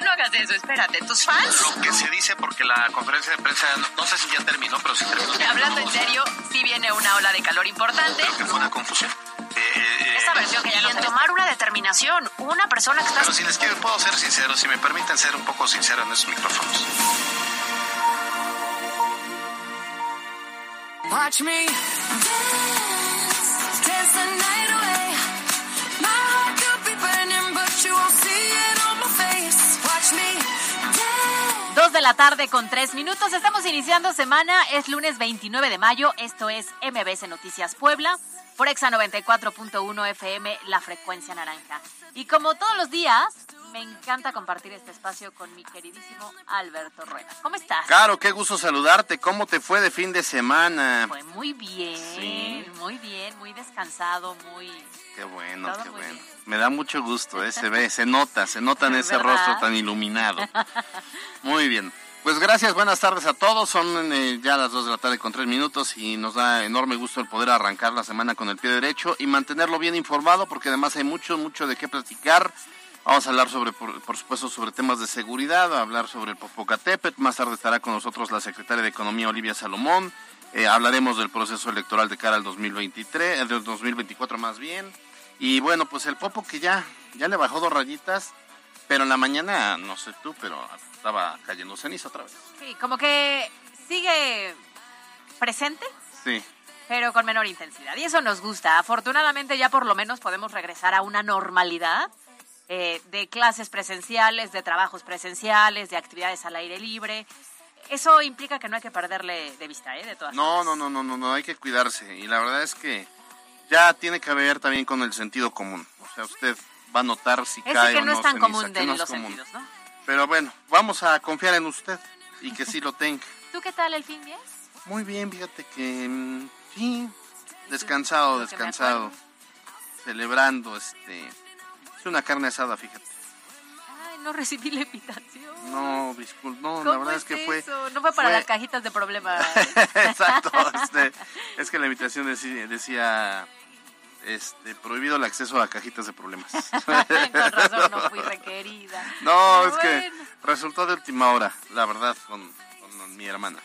No hagas eso, espérate, tus fans... Lo que se dice porque la conferencia de prensa, no, no sé si ya terminó, pero sí terminó. Hablando en serio, sí viene una ola de calor importante. Creo que fue una confusión. Eh, eh, Esta versión que ya y en tomar una determinación, una persona que está... Pero si les quiero, puedo ser sincero, si me permiten ser un poco sincero en esos micrófonos. Watch me dance, dance the night away. La tarde con tres minutos. Estamos iniciando semana. Es lunes 29 de mayo. Esto es MBS Noticias Puebla. Por Exa 94.1 FM, la frecuencia naranja. Y como todos los días, me encanta compartir este espacio con mi queridísimo Alberto Rueda. ¿Cómo estás? Caro, qué gusto saludarte. ¿Cómo te fue de fin de semana? Fue muy bien, Sí. muy bien, muy descansado, muy... Qué bueno, Todo qué muy bueno. bien. Me da mucho gusto, ¿eh? se ve, se nota, se nota en ese ¿Verdad? rostro tan iluminado. Muy bien. Pues gracias, buenas tardes a todos. Son eh, ya las 2 de la tarde con 3 minutos y nos da enorme gusto el poder arrancar la semana con el pie derecho y mantenerlo bien informado porque además hay mucho, mucho de qué platicar. Vamos a hablar sobre, por, por supuesto, sobre temas de seguridad, a hablar sobre el Popocatépetl. Más tarde estará con nosotros la secretaria de Economía, Olivia Salomón. Eh, hablaremos del proceso electoral de cara al 2023, eh, del 2024 más bien. Y bueno, pues el Popo que ya, ya le bajó dos rayitas, pero en la mañana, no sé tú, pero estaba cayendo ceniza otra vez. Sí, como que sigue presente, Sí, pero con menor intensidad. Y eso nos gusta. Afortunadamente ya por lo menos podemos regresar a una normalidad eh, de clases presenciales, de trabajos presenciales, de actividades al aire libre. Eso implica que no hay que perderle de vista, ¿eh? De todas no, no, no, no, no, no, hay que cuidarse. Y la verdad es que ya tiene que ver también con el sentido común. O sea, usted va a notar si Ese cae que o no no es tan ceniza, común de no los común. sentidos, ¿no? Pero bueno, vamos a confiar en usted y que sí lo tenga. ¿Tú qué tal el fin Muy bien, fíjate que mm, sí, descansado, descansado, celebrando, este, es una carne asada, fíjate. Ay, no recibí la invitación. No, disculpe, no, ¿Cómo la verdad es, es que fue, eso? No fue para fue- las cajitas de problemas. exacto, este, es que la invitación decía, decía, este, prohibido el acceso a cajitas de problemas. Con razón no fui requerida. No, Pero es que bueno. resultó de última hora, la verdad, con, con mi hermana.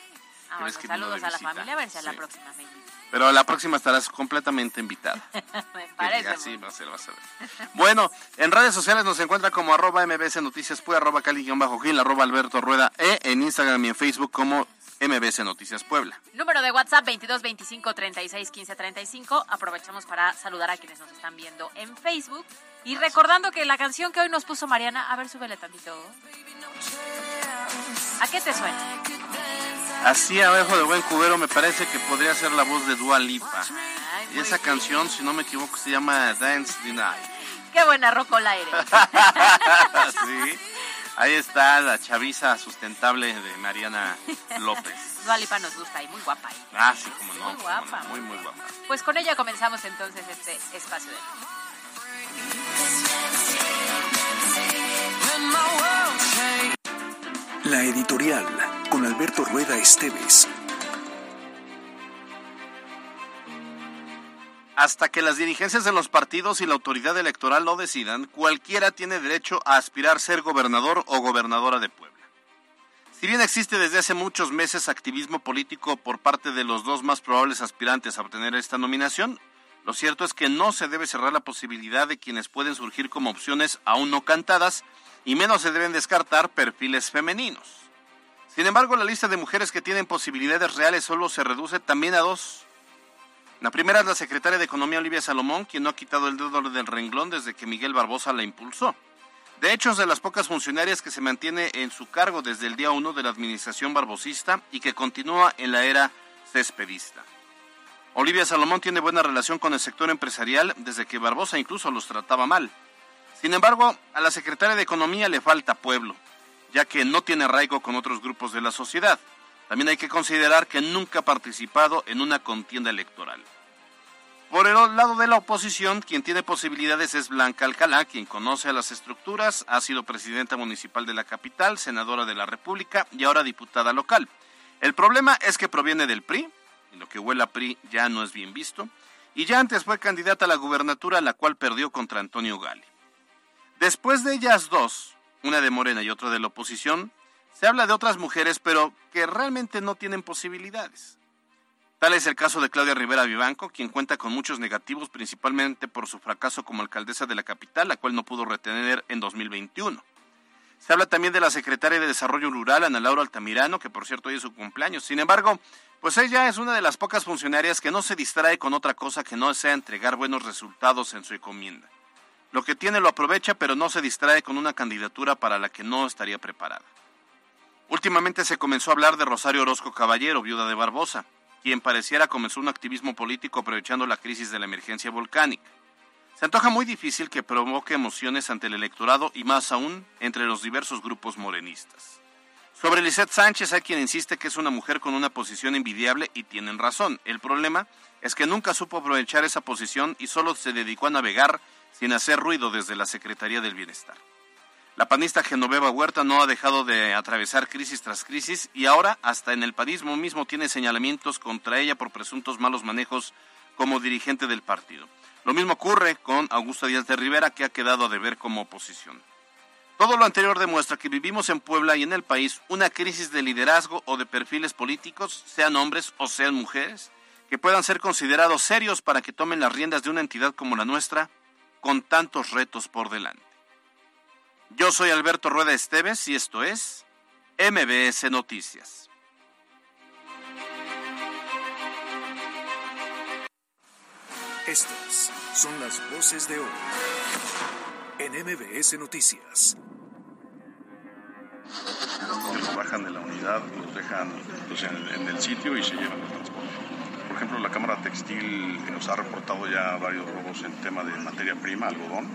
Ah, bueno, saludos a la familia, a ver si a la próxima me. Pero la próxima estarás completamente invitada. Me parece. Así va a ser, va a ser. Bueno, en redes sociales nos encuentra como arroba mbs noticias arroba cali-gil, arroba alberto rueda e en Instagram y en Facebook como mbs noticias puebla. Número de WhatsApp 22 25 36 15 35. Aprovechamos para saludar a quienes nos están viendo en Facebook. Y recordando que la canción que hoy nos puso Mariana, a ver, súbele tantito. ¿A qué te suena? Así abajo de buen cubero me parece que podría ser la voz de Dua Lipa. Y esa canción, si no me equivoco, se llama Dance the Night. Qué buena rocola eres. sí. Ahí está la chaviza sustentable de Mariana López. Dua Lipa nos gusta y muy guapa. Ah, sí, como no. Muy guapa, no, Muy, muy guapa. Pues con ella comenzamos entonces este espacio de La editorial con Alberto Rueda Esteves. Hasta que las dirigencias de los partidos y la autoridad electoral lo decidan, cualquiera tiene derecho a aspirar a ser gobernador o gobernadora de Puebla. Si bien existe desde hace muchos meses activismo político por parte de los dos más probables aspirantes a obtener esta nominación, lo cierto es que no se debe cerrar la posibilidad de quienes pueden surgir como opciones aún no cantadas y menos se deben descartar perfiles femeninos. Sin embargo, la lista de mujeres que tienen posibilidades reales solo se reduce también a dos. La primera es la secretaria de Economía Olivia Salomón, quien no ha quitado el dedo del renglón desde que Miguel Barbosa la impulsó. De hecho, es de las pocas funcionarias que se mantiene en su cargo desde el día 1 de la administración barbosista y que continúa en la era cespedista. Olivia Salomón tiene buena relación con el sector empresarial desde que Barbosa incluso los trataba mal. Sin embargo, a la secretaria de Economía le falta pueblo. ya que no tiene arraigo con otros grupos de la sociedad. También hay que considerar que nunca ha participado en una contienda electoral. Por el lado de la oposición, quien tiene posibilidades es Blanca Alcalá, quien conoce a las estructuras, ha sido presidenta municipal de la capital, senadora de la República y ahora diputada local. El problema es que proviene del PRI, y lo que huele a PRI ya no es bien visto, y ya antes fue candidata a la gubernatura, la cual perdió contra Antonio Gali. Después de ellas dos, una de Morena y otra de la oposición, se habla de otras mujeres, pero que realmente no tienen posibilidades. Tal es el caso de Claudia Rivera Vivanco, quien cuenta con muchos negativos, principalmente por su fracaso como alcaldesa de la capital, la cual no pudo retener en 2021. Se habla también de la secretaria de Desarrollo Rural, Ana Laura Altamirano, que por cierto hoy es su cumpleaños. Sin embargo, pues ella es una de las pocas funcionarias que no se distrae con otra cosa que no sea entregar buenos resultados en su encomienda. Lo que tiene lo aprovecha, pero no se distrae con una candidatura para la que no estaría preparada. Últimamente se comenzó a hablar de Rosario Orozco Caballero, viuda de Barbosa quien pareciera comenzó un activismo político aprovechando la crisis de la emergencia volcánica. Se antoja muy difícil que provoque emociones ante el electorado y más aún entre los diversos grupos morenistas. Sobre Lisette Sánchez hay quien insiste que es una mujer con una posición envidiable y tienen razón. El problema es que nunca supo aprovechar esa posición y solo se dedicó a navegar sin hacer ruido desde la Secretaría del Bienestar. La panista Genoveva Huerta no ha dejado de atravesar crisis tras crisis y ahora hasta en el panismo mismo tiene señalamientos contra ella por presuntos malos manejos como dirigente del partido. Lo mismo ocurre con Augusto Díaz de Rivera que ha quedado a deber como oposición. Todo lo anterior demuestra que vivimos en Puebla y en el país una crisis de liderazgo o de perfiles políticos, sean hombres o sean mujeres, que puedan ser considerados serios para que tomen las riendas de una entidad como la nuestra, con tantos retos por delante. Yo soy Alberto Rueda Esteves y esto es MBS Noticias. Estas son las voces de hoy en MBS Noticias. Los bajan de la unidad, los dejan pues, en, en el sitio y se llevan el transporte. Por ejemplo, la Cámara Textil nos ha reportado ya varios robos en tema de materia prima, algodón.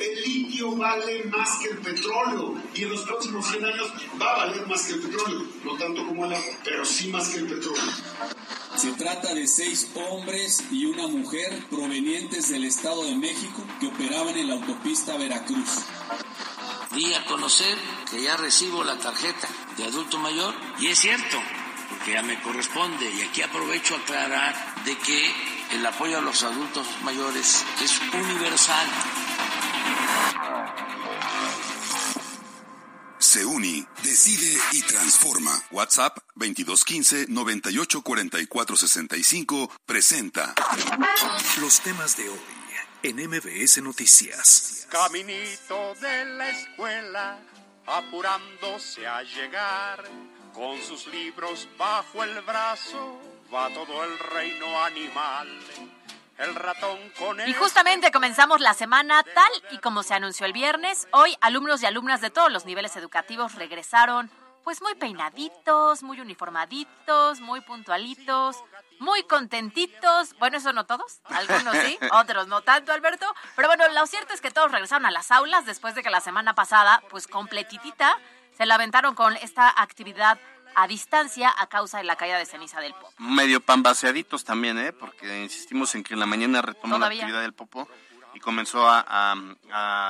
El litio vale más que el petróleo y en los próximos 100 años va a valer más que el petróleo, no tanto como el agua, pero sí más que el petróleo. Se trata de seis hombres y una mujer provenientes del Estado de México que operaban en la autopista Veracruz. Di a conocer que ya recibo la tarjeta de adulto mayor y es cierto, porque ya me corresponde y aquí aprovecho a aclarar de que el apoyo a los adultos mayores es universal. Se uni, decide y transforma. WhatsApp 2215 984465 presenta Los temas de hoy en MBS Noticias. Caminito de la escuela, apurándose a llegar, con sus libros bajo el brazo, va todo el reino animal. El ratón con Y justamente comenzamos la semana tal y como se anunció el viernes. Hoy alumnos y alumnas de todos los niveles educativos regresaron pues muy peinaditos, muy uniformaditos, muy puntualitos, muy contentitos. Bueno, eso no todos, algunos sí, otros no tanto, Alberto. Pero bueno, lo cierto es que todos regresaron a las aulas después de que la semana pasada, pues completitita, se la aventaron con esta actividad a distancia a causa de la caída de ceniza del Popo. Medio pambaseaditos también, ¿eh? Porque insistimos en que en la mañana retomó la Todavía. actividad del Popo y comenzó a, a-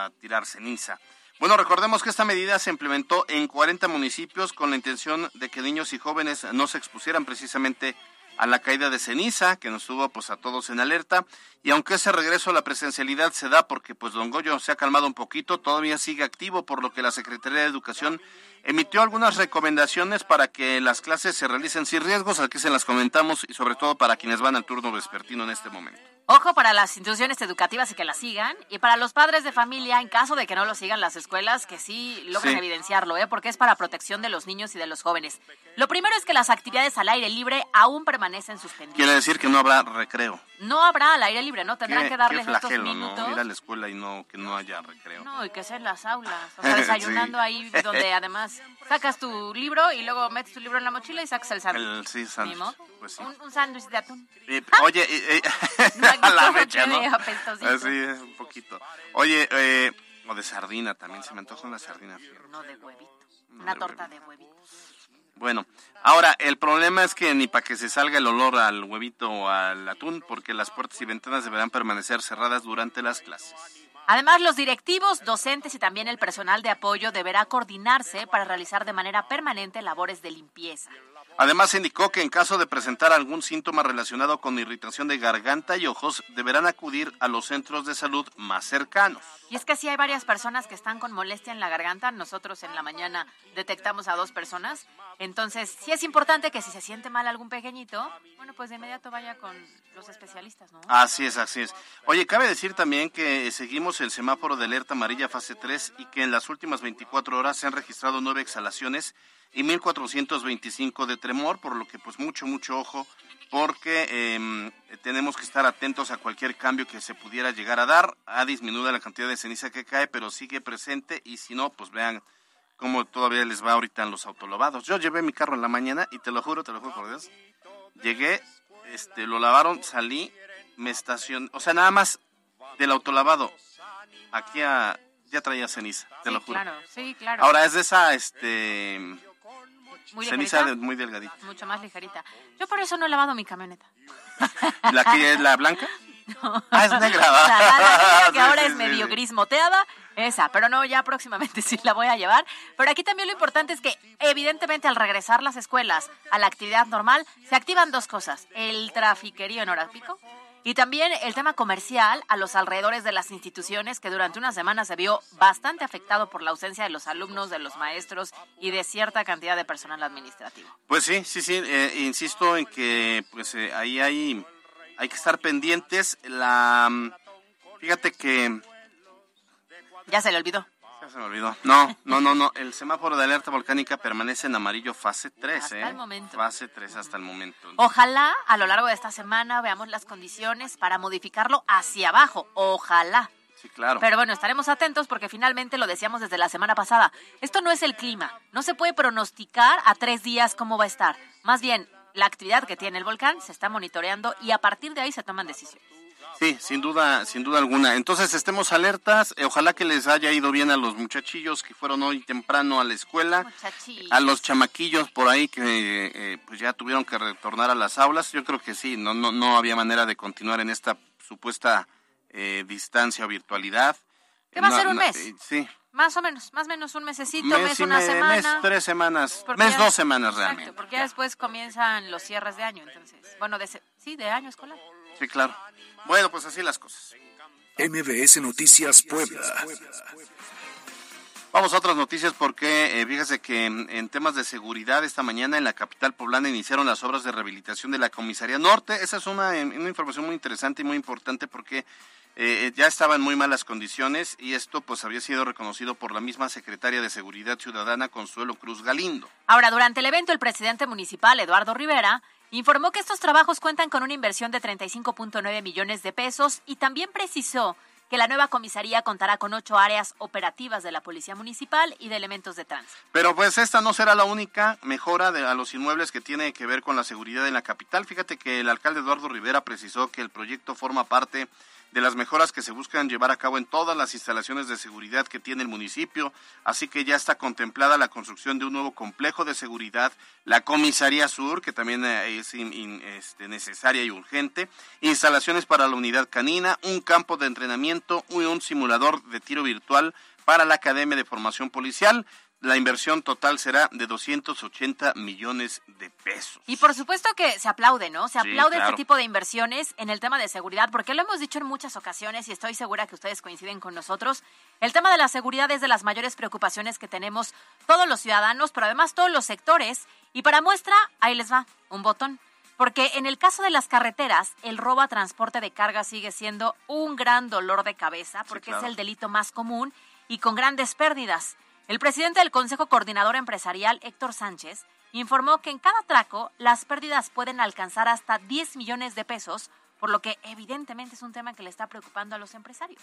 a tirar ceniza. Bueno, recordemos que esta medida se implementó en 40 municipios con la intención de que niños y jóvenes no se expusieran precisamente a la caída de ceniza, que nos tuvo pues a todos en alerta. Y aunque ese regreso a la presencialidad se da porque pues Don Goyo se ha calmado un poquito, todavía sigue activo, por lo que la Secretaría de Educación emitió algunas recomendaciones para que las clases se realicen sin riesgos, aquí se las comentamos y sobre todo para quienes van al turno vespertino en este momento. Ojo para las instituciones educativas y que las sigan. Y para los padres de familia, en caso de que no lo sigan las escuelas, que sí logren Sí. evidenciarlo, ¿eh? porque es para protección de los niños y de los jóvenes. Lo primero es que las actividades al aire libre aún permanecen suspendidas. Quiere decir que no habrá recreo. No habrá al aire libre, ¿no? Tendrán que darles qué estos flagelo, minutos. ¿no? Ir a la escuela y no que no haya recreo. No, y que sea en las aulas. O sea, desayunando Sí. ahí, donde además sacas tu libro y luego metes tu libro en la mochila y sacas el sándwich. El, sí, sándwich, Ni modo. pues sí. Un, un sándwich de atún. Eh, oye, eh, eh, No, a la no, mecha, ¿no? qué apestosito. Así es, un poquito. Oye, eh, O de sardina también, se me antoja una sardina. No de huevito. Una torta de huevito. Bueno, ahora el problema es que ni para que se salga el olor al huevito o al atún, porque las puertas y ventanas deberán permanecer cerradas durante las clases. Además, los directivos, docentes y también el personal de apoyo deberá coordinarse para realizar de manera permanente labores de limpieza. Además, indicó que en caso de presentar algún síntoma relacionado con irritación de garganta y ojos, deberán acudir a los centros de salud más cercanos. Y es que si hay varias personas que están con molestia en la garganta. Nosotros en la mañana detectamos a dos personas. Entonces, sí es importante que si se siente mal algún pequeñito, bueno, pues de inmediato vaya con los especialistas, ¿no? Así es, así es. Oye, cabe decir también que seguimos el semáforo de alerta amarilla fase 3 y que en las últimas 24 horas se han registrado nueve exhalaciones y 1425 de tremor, por lo que pues mucho, mucho ojo, porque em, tenemos que estar atentos a cualquier cambio que se pudiera llegar a dar. Ha disminuido la cantidad de ceniza que cae, pero sigue presente y si no, pues vean cómo todavía les va ahorita en los autolavados. Yo llevé mi carro en la mañana y te lo juro, te lo juro por Dios, llegué, este, lo lavaron, salí, me estacioné, o sea, nada más del autolavado aquí a, ya traía ceniza, te sí, lo juro. claro, sí, claro. Ahora es de esa, este, Muy ceniza de- muy delgadita. Mucho más ligerita. Yo por eso no he lavado mi camioneta. ¿La que es la blanca? Ah, es negra. Sea, la- la negra que ahora sí, es sí, medio sí. gris moteada, esa, pero no, ya próximamente sí la voy a llevar. Pero aquí también lo importante es que, evidentemente, al regresar las escuelas a la actividad normal, se activan dos cosas: el trafiquerío en hora pico y también el tema comercial a los alrededores de las instituciones, que durante una semana se vio bastante afectado por la ausencia de los alumnos, de los maestros y de cierta cantidad de personal administrativo. Pues sí, sí, sí, eh, insisto en que pues eh, ahí hay, hay que estar pendientes. La, mm, fíjate que Ya se le olvidó. Ya se me olvidó. No, no, no, no. El semáforo de alerta volcánica permanece en amarillo fase 3, Hasta ¿eh? el momento. Fase 3 hasta el momento. Ojalá a lo largo de esta semana veamos las condiciones para modificarlo hacia abajo. Ojalá. Sí, claro. Pero bueno, estaremos atentos porque finalmente lo decíamos desde la semana pasada. Esto no es el clima. No se puede pronosticar a tres días cómo va a estar. Más bien, la actividad que tiene el volcán se está monitoreando y a partir de ahí se toman decisiones. Sí, sin duda, sin duda alguna. Entonces estemos alertas. Eh, ojalá que les haya ido bien a los muchachillos que fueron hoy temprano a la escuela. A los chamaquillos por ahí que eh, pues ya tuvieron que retornar a las aulas. Yo creo que sí, no, no, no había manera de continuar en esta supuesta eh, distancia o virtualidad. ¿Qué va a ser un mes? eh, sí, Más o menos, más o menos un mesecito, mes, mes, una me- semana. mes, tres semanas, mes, ya- dos semanas Exacto, realmente. porque ya después comienzan los cierres de año, entonces. Bueno, de sí, de año escolar. Sí, claro. Bueno, pues así las cosas. MBS Noticias Puebla. Vamos a otras noticias porque eh, fíjese que en, en temas de seguridad esta mañana en la capital poblana iniciaron las obras de rehabilitación de la comisaría norte. Esa es una, eh, una información muy interesante y muy importante porque eh, ya estaba en muy malas condiciones y esto pues había sido reconocido por la misma secretaria de Seguridad Ciudadana Consuelo Cruz Galindo. Ahora, durante el evento, el presidente municipal, Eduardo Rivera, informó que estos trabajos cuentan con una inversión de 35.9 millones de pesos y también precisó que la nueva comisaría contará con ocho áreas operativas de la Policía Municipal y de elementos de tránsito. Pero pues esta no será la única mejora a los inmuebles que tiene que ver con la seguridad en la capital. Fíjate que el alcalde Eduardo Rivera precisó que el proyecto forma parte de las mejoras que se buscan llevar a cabo en todas las instalaciones de seguridad que tiene el municipio, así que ya está contemplada la construcción de un nuevo complejo de seguridad, la comisaría sur, que también eh, es este, necesaria y urgente, instalaciones para la unidad canina, un campo de entrenamiento y un simulador de tiro virtual para la Academia de Formación Policial. La inversión total será de 280 millones de pesos. Y por supuesto que se aplaude, ¿no? Se Sí, aplaude claro. este tipo de inversiones en el tema de seguridad, porque lo hemos dicho en muchas ocasiones y estoy segura que ustedes coinciden con nosotros. El tema de la seguridad es de las mayores preocupaciones que tenemos todos los ciudadanos, pero además todos los sectores. Y para muestra, ahí les va, un botón. Porque en el caso de las carreteras, el robo a transporte de carga sigue siendo un gran dolor de cabeza, porque claro. es el delito más común y con grandes pérdidas. El presidente del Consejo Coordinador Empresarial, Héctor Sánchez, informó que en cada atraco las pérdidas pueden alcanzar hasta 10 millones de pesos, por lo que evidentemente es un tema que le está preocupando a los empresarios.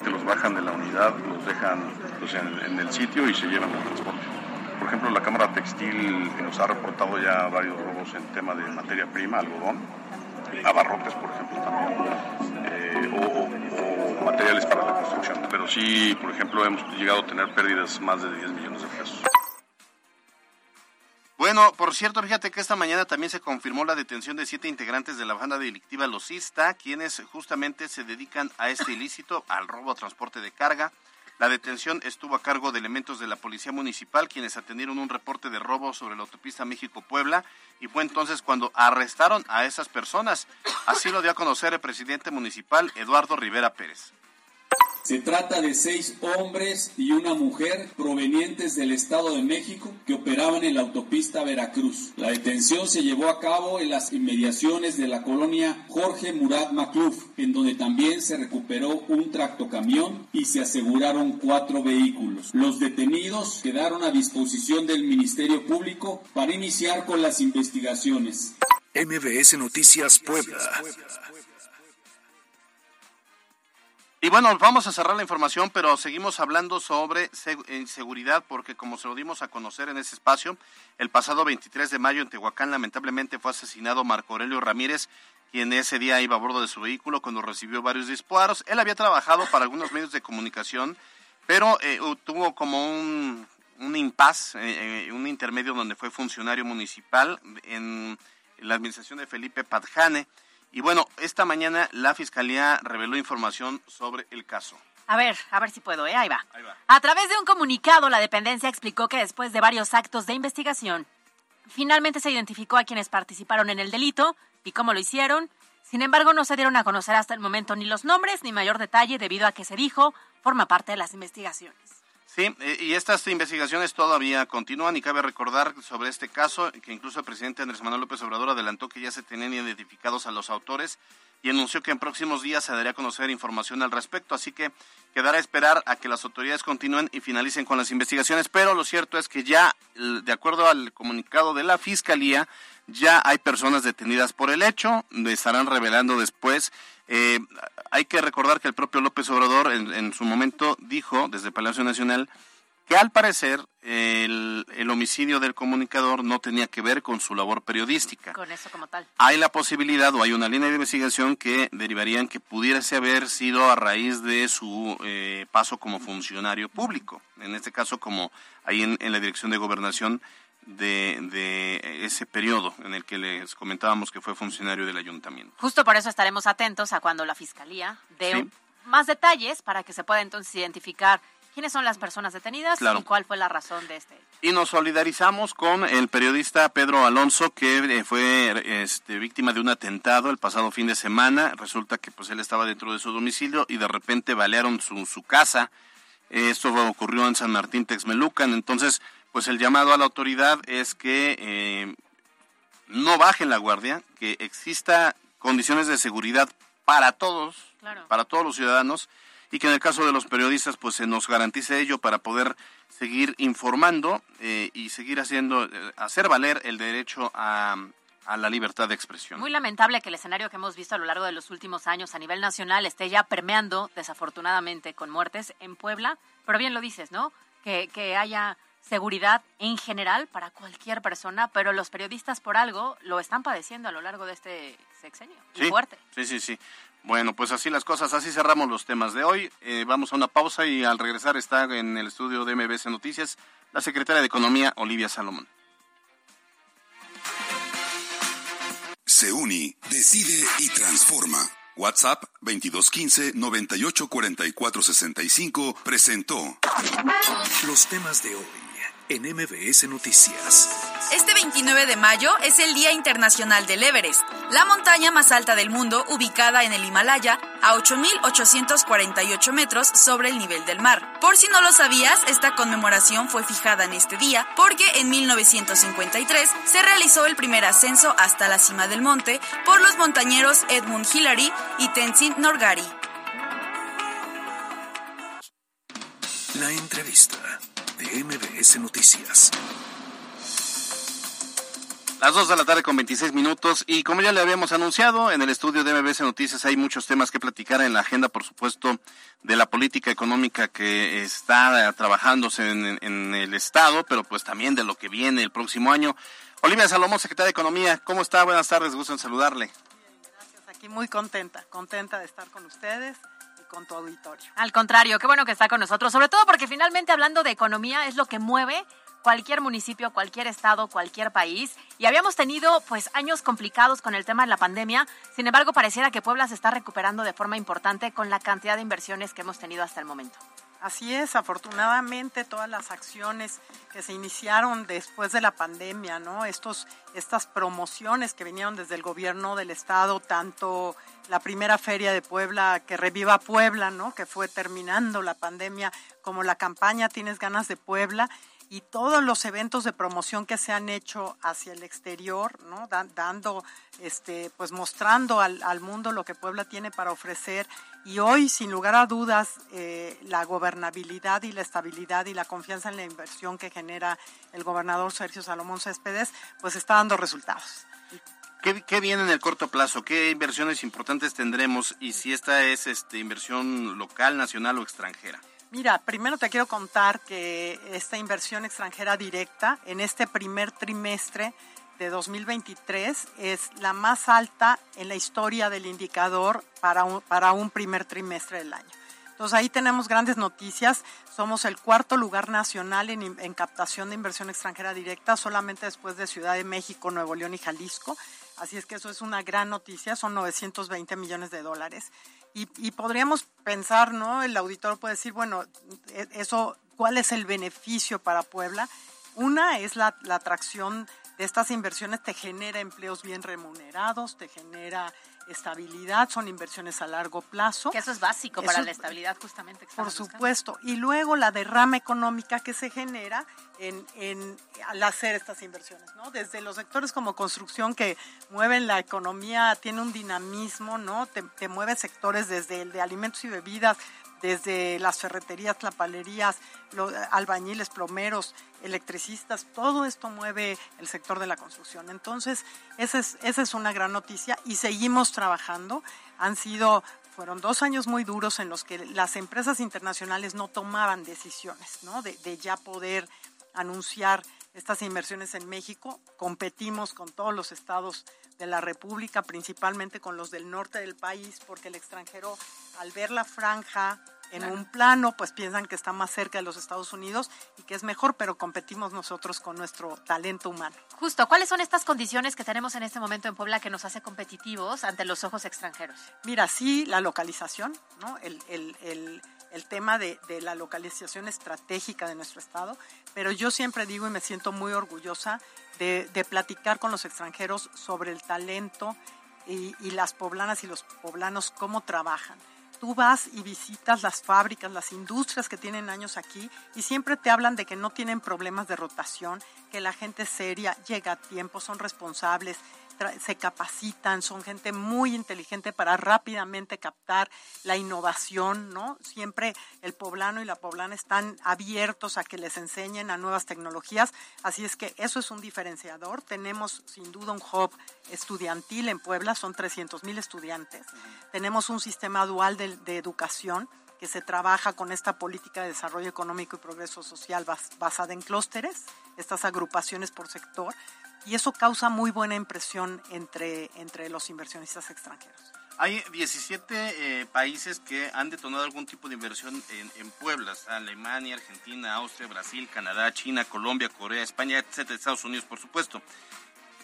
que los bajan de la unidad, los dejan pues, en, en el sitio y se llevan el transporte. Por ejemplo, la Cámara Textil nos ha reportado ya varios robos en tema de materia prima, algodón, abarrotes, por ejemplo, también, eh, o, o- materiales para la construcción. Pero sí, por ejemplo, hemos llegado a tener pérdidas más de 10 millones de pesos. Bueno, por cierto, fíjate que esta mañana también se confirmó la detención de siete integrantes de la banda delictiva Losista, quienes justamente se dedican a este ilícito, al robo a transporte de carga. La detención estuvo a cargo de elementos de la Policía Municipal, quienes atendieron un reporte de robo sobre la autopista México-Puebla, y fue entonces cuando arrestaron a esas personas. Así lo dio a conocer el presidente municipal, Eduardo Rivera Pérez. Se trata de seis hombres y una mujer provenientes del Estado de México que operaban en la autopista Veracruz. La detención se llevó a cabo en las inmediaciones de la colonia Jorge Murat Macluf, en donde también se recuperó un tractocamión y se aseguraron cuatro vehículos. Los detenidos quedaron a disposición del Ministerio Público para iniciar con las investigaciones. MBS Noticias Puebla. Y bueno, vamos a cerrar la información, pero seguimos hablando sobre seguridad porque como se lo dimos a conocer en ese espacio, el pasado 23 de mayo en Tehuacán lamentablemente fue asesinado Marco Aurelio Ramírez, quien ese día iba a bordo de su vehículo cuando recibió varios disparos. Él había trabajado para algunos medios de comunicación, pero eh, tuvo como un, un impas, eh, eh, un intermedio donde fue funcionario municipal en la administración de Felipe Padjane y bueno, esta mañana la Fiscalía reveló información sobre el caso. A ver, a ver si puedo, ¿eh? Ahí va. Ahí va. A través de un comunicado, la dependencia explicó que después de varios actos de investigación, finalmente se identificó a quienes participaron en el delito y cómo lo hicieron. Sin embargo, no se dieron a conocer hasta el momento ni los nombres ni mayor detalle debido a que se dijo forma parte de las investigaciones. Sí, y estas investigaciones todavía continúan y cabe recordar sobre este caso que incluso el presidente Andrés Manuel López Obrador adelantó que ya se tenían identificados a los autores y anunció que en próximos días se daría a conocer información al respecto, así que quedará a esperar a que las autoridades continúen y finalicen con las investigaciones, pero lo cierto es que ya, de acuerdo al comunicado de la Fiscalía, ya hay personas detenidas por el hecho, estarán revelando después eh, hay que recordar que el propio López Obrador en, su momento dijo desde Palacio Nacional que al parecer el, homicidio del comunicador no tenía que ver con su labor periodística. Con eso como tal. Hay la posibilidad o hay una línea de investigación que derivarían que pudiese haber sido a raíz de su eh, paso como funcionario público, en este caso como ahí en la Dirección de Gobernación de, de, ese periodo en el que les comentábamos que fue funcionario del ayuntamiento. Justo por eso estaremos atentos a cuando la Fiscalía dé más detalles para que se pueda entonces identificar quiénes son las personas detenidas y cuál fue la razón de este Y nos solidarizamos con el periodista Pedro Alonso, que eh, fue este, víctima de un atentado el pasado fin de semana. Resulta que pues él estaba dentro de su domicilio y de repente balearon su, su casa. Esto ocurrió en San Martín Texmelucan. Entonces, pues el llamado a la autoridad es que eh, no bajen la guardia, que exista condiciones de seguridad para todos, para todos los ciudadanos, y que en el caso de los periodistas, pues se nos garantice ello para poder seguir informando eh, y seguir haciendo, eh, hacer valer el derecho a, a la libertad de expresión. Muy lamentable que el escenario que hemos visto a lo largo de los últimos años a nivel nacional esté ya permeando, desafortunadamente, con muertes en Puebla. Pero bien lo dices, ¿no? Que, que haya seguridad en general para cualquier persona, pero los periodistas por algo lo están padeciendo a lo largo de este sexenio. Sí, fuerte. Sí, sí, sí. Bueno, pues así las cosas, así cerramos los temas de hoy. Eh, vamos a una pausa y al regresar está en el estudio de MBC Noticias la secretaria de Economía, Olivia Salomón. Se uni, decide y transforma. WhatsApp 2215 984465 presentó los temas de hoy en MBS Noticias. Este 29 de mayo es el Día Internacional del Everest, la montaña más alta del mundo ubicada en el Himalaya a 8.848 metros sobre el nivel del mar. Por si no lo sabías, esta conmemoración fue fijada en este día porque en 1953 se realizó el primer ascenso hasta la cima del monte por los montañeros Edmund Hillary y Tenzin Norgay. La entrevista de MBS Noticias. Las 2 de la tarde con 26 minutos y como ya le habíamos anunciado, en el estudio de MBS Noticias hay muchos temas que platicar en la agenda, por supuesto, de la política económica que está trabajándose en, el Estado, pero pues también de lo que viene el próximo año. Olivia Salomón, secretaria de Economía, ¿cómo está? Buenas tardes, gusto en saludarle. gracias, aquí muy contenta, contenta de estar con ustedes con tu auditorio. Al contrario, qué bueno que está con nosotros, sobre todo porque finalmente hablando de economía es lo que mueve cualquier municipio, cualquier estado, cualquier país. Y habíamos tenido pues años complicados con el tema de la pandemia. Sin embargo, pareciera que Puebla se está recuperando de forma importante con la cantidad de inversiones que hemos tenido hasta el momento. Así es, afortunadamente todas las acciones que se iniciaron después de la pandemia, ¿no? Estos, estas promociones que vinieron desde el gobierno del estado, tanto la primera feria de Puebla, que reviva Puebla, ¿no? Que fue terminando la pandemia, como la campaña Tienes ganas de Puebla y todos los eventos de promoción que se han hecho hacia el exterior, dando, este, pues mostrando al, al, mundo lo que Puebla tiene para ofrecer. Y hoy, sin lugar a dudas, eh, la gobernabilidad y la estabilidad y la confianza en la inversión que genera el gobernador Sergio Salomón Céspedes, pues está dando resultados. ¿Qué, ¿Qué, viene en el corto plazo? ¿Qué inversiones importantes tendremos? Y si esta es este, inversión local, nacional o extranjera. Mira, primero te quiero contar que esta inversión extranjera directa en este primer trimestre de 2023 es la más alta en la historia del indicador para un, para un primer trimestre del año. Entonces ahí tenemos grandes noticias. Somos el cuarto lugar nacional en, en, captación de inversión extranjera directa, solamente después de Ciudad de México, Nuevo León y Jalisco. Así es que eso es una gran noticia, son 920 millones de dólares. Y, y, podríamos pensar, ¿no? El auditor puede decir, bueno, e, eso, ¿cuál es el beneficio para Puebla? Una es la, la atracción de estas inversiones, te genera empleos bien remunerados, te genera estabilidad, son inversiones a largo plazo. Que eso es básico eso, para la estabilidad justamente. por supuesto. Buscando. Y luego la derrama económica que se genera en, en, al hacer estas inversiones, ¿no? Desde los sectores como construcción que mueven la economía, tiene un dinamismo, ¿no? Te, te mueve sectores desde el de alimentos y bebidas, desde las ferreterías, lapalerías, los albañiles, plomeros, electricistas, todo esto mueve el sector de la construcción. Entonces, esa es, una gran noticia y seguimos trabajando. Han sido, fueron dos años muy duros en los que las empresas internacionales no tomaban decisiones, ¿no? De ya poder anunciar estas inversiones en México. Competimos con todos los estados de la República, principalmente con los del norte del país, porque el extranjero, al ver la franja en claro. un plano, pues piensan que está más cerca de los Estados Unidos y que es mejor, pero competimos nosotros con nuestro talento humano. Justo, ¿cuáles son estas condiciones que tenemos en este momento en Puebla que nos hace competitivos ante los ojos extranjeros? Mira, sí, la localización, ¿no? El, el, el, el tema de, de, la localización estratégica de nuestro estado, pero yo siempre digo y me siento muy orgullosa de, de platicar con los extranjeros sobre el talento y, y las poblanas y los poblanos, cómo trabajan tú vas y visitas las fábricas, las industrias que tienen años aquí y siempre te hablan de que no tienen problemas de rotación, que la gente es seria, llega a tiempo, son responsables, se capacitan, son gente muy inteligente para rápidamente captar la innovación, ¿no? Siempre el poblano y la poblana están abiertos a que les enseñen a nuevas tecnologías, así es que eso es un diferenciador. Tenemos sin duda un hub estudiantil en Puebla, son 300 mil estudiantes. Tenemos un sistema dual de, de educación que se trabaja con esta política de desarrollo económico y progreso social bas, basada en clústeres, estas agrupaciones por sector, y eso causa muy buena impresión entre, entre los inversionistas extranjeros. Hay 17 eh, países que han detonado algún tipo de inversión en, en Puebla, Alemania, Argentina, Austria, Brasil, Canadá, China, Colombia, Corea, España, etcétera, Estados Unidos, por supuesto.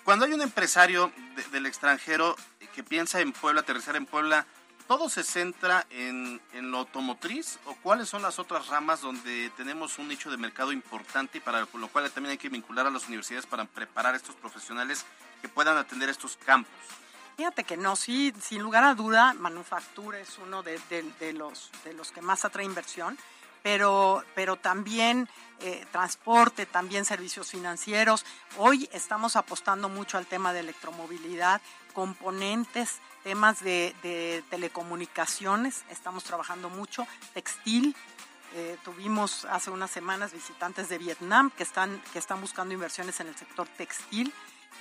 Cuando hay un empresario de, del extranjero que piensa en Puebla, aterrizar en Puebla, ¿todo se centra en, en, lo automotriz o cuáles son las otras ramas donde tenemos un nicho de mercado importante y para lo cual también hay que vincular a las universidades para preparar a estos profesionales que puedan atender estos campos? Fíjate que no, sí, sin lugar a duda, manufactura es uno de, de, los, de los que más atrae inversión, pero, pero también eh, transporte, también servicios financieros. Hoy estamos apostando mucho al tema de electromovilidad, componentes, temas de, telecomunicaciones, estamos trabajando mucho, textil. Eh, tuvimos hace unas semanas visitantes de Vietnam que están, que están buscando inversiones en el sector textil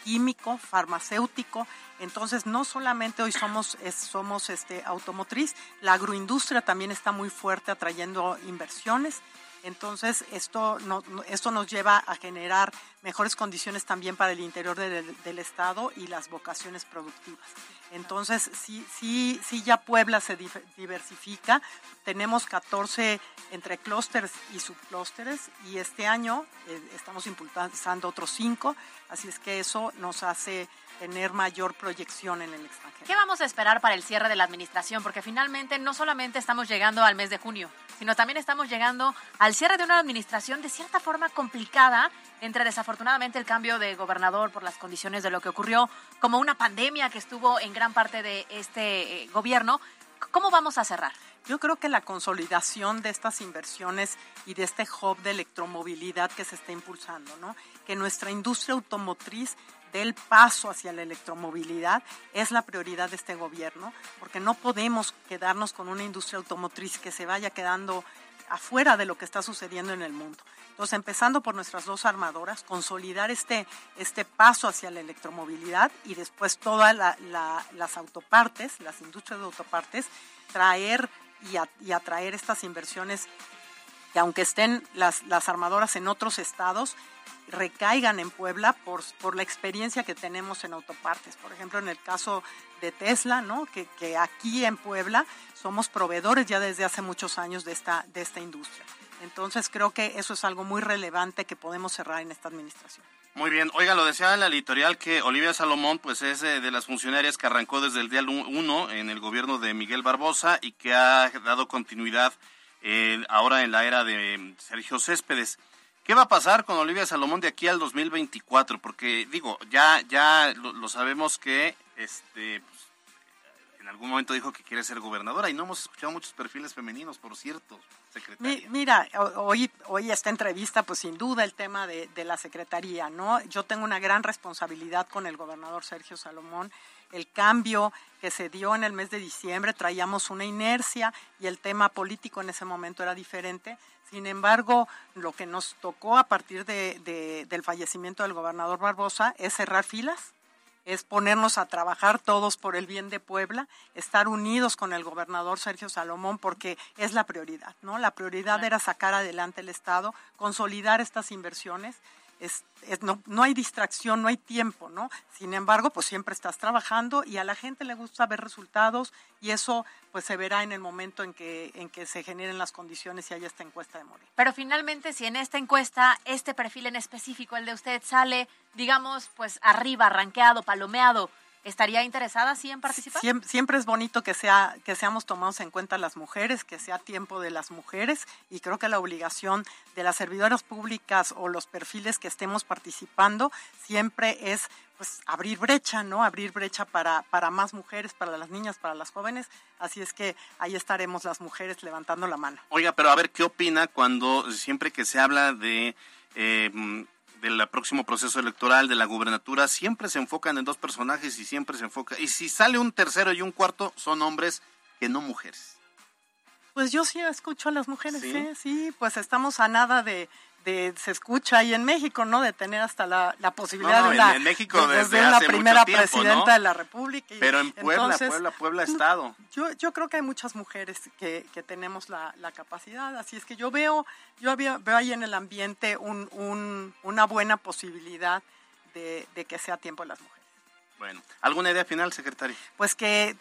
químico, farmacéutico. Entonces, no solamente hoy somos, somos este, automotriz, la agroindustria también está muy fuerte atrayendo inversiones Entonces, esto, no- esto nos lleva a generar mejores condiciones también para el interior del, del Estado y las vocaciones productivas. Entonces, sí, sí, sí ya Puebla se diversifica. Tenemos 14 entre clústeres y subclústeres y este año eh, estamos impulsando otros 5, así es que eso nos hace tener mayor proyección en el extranjero. ¿Qué vamos a esperar para el cierre de la administración? Porque finalmente no solamente estamos llegando al mes de junio, sino también estamos llegando al cierre de una administración de cierta forma complicada entre desafortunadamente el cambio de gobernador por las condiciones de lo que ocurrió, como una pandemia que estuvo en gran parte de este eh, gobierno. ¿Cómo vamos a cerrar? Yo creo que la consolidación de estas inversiones y de este hub de electromovilidad que se está impulsando, ¿no? que nuestra industria automotriz dé el paso hacia la electromovilidad es la prioridad de este gobierno, porque no podemos quedarnos con una industria automotriz que se vaya quedando afuera de lo que está sucediendo en el mundo. Entonces, empezando por nuestras dos armadoras, consolidar este, este paso hacia la electromovilidad y después todas la- la- las autopartes, las industrias de autopartes, traer y, atraer estas inversiones que aunque estén las, armadoras en otros estados, recaigan en Puebla por, la experiencia que tenemos en autopartes. Por ejemplo, en el caso de Tesla, ¿no? que, aquí en Puebla somos proveedores ya desde hace muchos años de esta industria. Entonces creo que eso es algo muy relevante que podemos cerrar en esta administración. Muy bien, oiga, lo decía en la editorial que Olivia Salomón pues es eh, de las funcionarias que arrancó desde el día 1 en el gobierno de Miguel Barbosa y que ha dado continuidad eh, ahora en la era de mm, Sergio Céspedes. ¿Qué va a pasar con Olivia Salomón de aquí al 2024? Porque digo, ya ya lo, lo sabemos que este algún momento dijo que quiere ser gobernadora y no hemos escuchado muchos perfiles femeninos, por cierto, secretaria. Mi- Mira, hoy, hoy esta entrevista, pues sin duda el tema de, la Secretaría, ¿no? Yo tengo una gran responsabilidad con el gobernador Sergio Salomón. El cambio que se dio en el mes de diciembre, traíamos una inercia y el tema político en ese momento era diferente. Sin embargo, lo que nos tocó a partir de- del fallecimiento del gobernador Barbosa es cerrar filas, es ponernos a trabajar todos por el bien de Puebla, estar unidos con el gobernador Sergio Salomón porque es la prioridad, ¿no? La prioridad era sacar adelante el Estado, consolidar estas inversiones. Es, no, no hay distracción, no hay tiempo, ¿no? Sin embargo, pues siempre estás trabajando y a la gente le gusta ver resultados y eso pues se verá en el momento en que, en que se generen las condiciones y haya esta encuesta de morir. Pero finalmente, si en esta encuesta este perfil en específico, el de usted, sale, digamos, pues arriba, ranqueado, palomeado, ¿estaría interesada sí en participar? Siem- Siempre, es bonito que sea que seamos tomados en cuenta las mujeres, que sea tiempo de las mujeres y creo que la obligación de las servidoras públicas o los perfiles que estemos participando siempre es pues abrir brecha, ¿no? Abrir brecha para para más mujeres, para las niñas, para las jóvenes, así es que ahí estaremos las mujeres levantando la mano. Oiga, pero a ver, ¿qué opina cuando siempre que se habla de eh, del próximo proceso electoral, de la gubernatura, siempre se enfocan en dos personajes y siempre se enfoca. Y si sale un tercero y un cuarto, son hombres que no mujeres. Pues yo sí escucho a las mujeres, ¿Sí? ¿sí? Sí, pues estamos a nada de, de se escucha ahí en México, ¿no? De tener hasta la, la posibilidad No, no, de en- una, en México desde una hace mucho primera tiempo, presidenta ¿no? de la República. y Pero en Puebla, entonces, Puebla, Puebla, Estado. Yo, yo creo que hay muchas mujeres que, que tenemos la, la capacidad, así es que yo veo, yo había- veo ahí en el ambiente un, un- una buena posibilidad de, de que sea tiempo de las mujeres. Bueno, ¿alguna idea final, secretario? Pues que,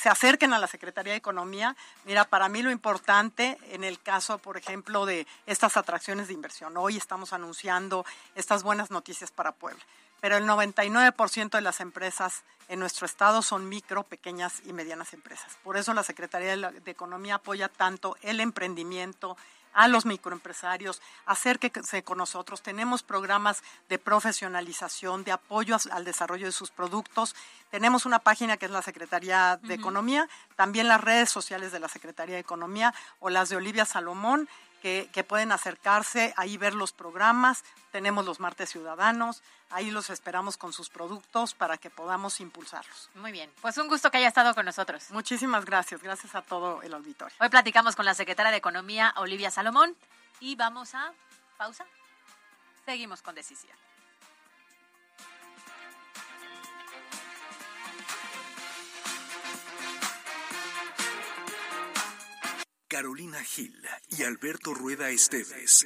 se acerquen a la Secretaría de Economía. Mira, para mí lo importante en el caso, por ejemplo, de estas atracciones de inversión. Hoy estamos anunciando estas buenas noticias para Puebla, pero el 99% de las empresas en nuestro estado son micro, pequeñas y medianas empresas. Por eso la Secretaría de Economía apoya tanto el emprendimiento, a los microempresarios, acérquense con nosotros. Tenemos programas de profesionalización, de apoyo al desarrollo de sus productos. Tenemos una página que es la Secretaría de Economía, también las redes sociales de la Secretaría de Economía o las de Olivia Salomón, que, que pueden acercarse, ahí ver los programas. Tenemos los martes ciudadanos, ahí los esperamos con sus productos para que podamos impulsarlos. Muy bien, pues un gusto que haya estado con nosotros. Muchísimas gracias, gracias a todo el auditorio. Hoy platicamos con la secretaria de Economía, Olivia Salomón, y vamos a pausa. Seguimos con decisión. Carolina Gil y Alberto Rueda Esteves.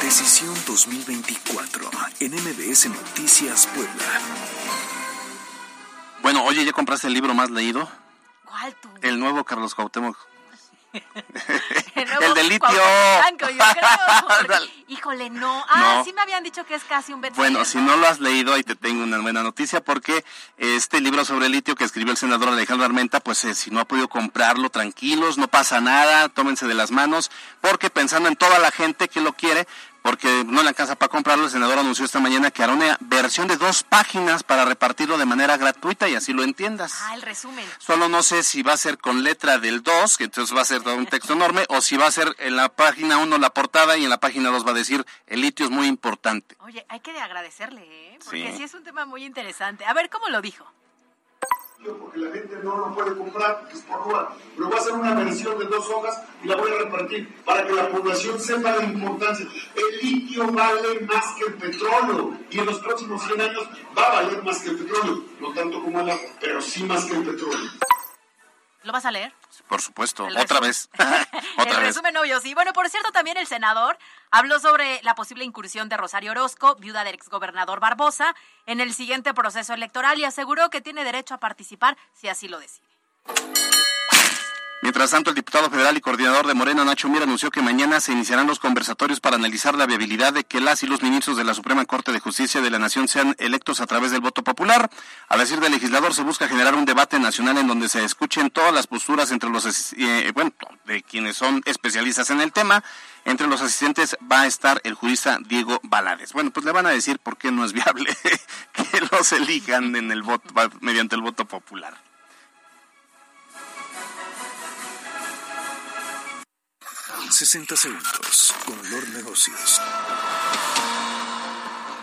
Decisión 2024 en MBS Noticias Puebla. Bueno, oye, ¿ya compraste el libro más leído? ¿Cuál tú? El nuevo Carlos Cuauhtémoc. El, nuevo El de litio. Cuauhtémoc Blanco, yo creo, porque- híjole, no. Ah, No. sí me habían dicho que es casi un bestseller. Bueno, si no lo has leído, ahí te tengo una buena noticia porque este libro sobre el litio que escribió el senador Alejandro Armenta, pues eh, si no ha podido comprarlo, tranquilos, no pasa nada, tómense de las manos, porque pensando en toda la gente que lo quiere, porque no le alcanza para comprarlo, el senador anunció esta mañana que hará una versión de dos páginas para repartirlo de manera gratuita y así lo entiendas. Ah, el resumen. Solo no sé si va a ser con letra del 2, que entonces va a ser todo un texto enorme, o si va a ser en la página 1 la portada y en la página 2 va a decir el litio es muy importante. Oye, hay que agradecerle, ¿eh? Porque Sí. sí. es un tema muy interesante. A ver, ¿cómo lo dijo? Porque la gente no lo puede comprar, es por. Pero voy a hacer una versión de dos hojas y la voy a repartir para que la población sepa la importancia. El litio vale más que el petróleo y en los próximos 100 años va a valer más que el petróleo. No tanto como el agua, pero sí más que el petróleo. ¿Lo vas a leer? Por supuesto, El otra vez. el otra vez. resumen obvio, sí. Bueno, por cierto, también el senador habló sobre la posible incursión de Rosario Orozco, viuda del exgobernador Barbosa, en el siguiente proceso electoral y aseguró que tiene derecho a participar si así lo decide. Mientras tanto, el diputado federal y coordinador de Morena, Nacho Mir, anunció que mañana se iniciarán los conversatorios para analizar la viabilidad de que las y los ministros de la Suprema Corte de Justicia de la Nación sean electos a través del voto popular. Al decir del legislador, se busca generar un debate nacional en donde se escuchen todas las posturas entre los, eh, bueno, de quienes son especialistas en el tema. Entre los asistentes va a estar el jurista Diego Balades. Bueno, pues le van a decir por qué no es viable que los elijan en el voto, mediante el voto popular. 60 segundos con Lord Negocios.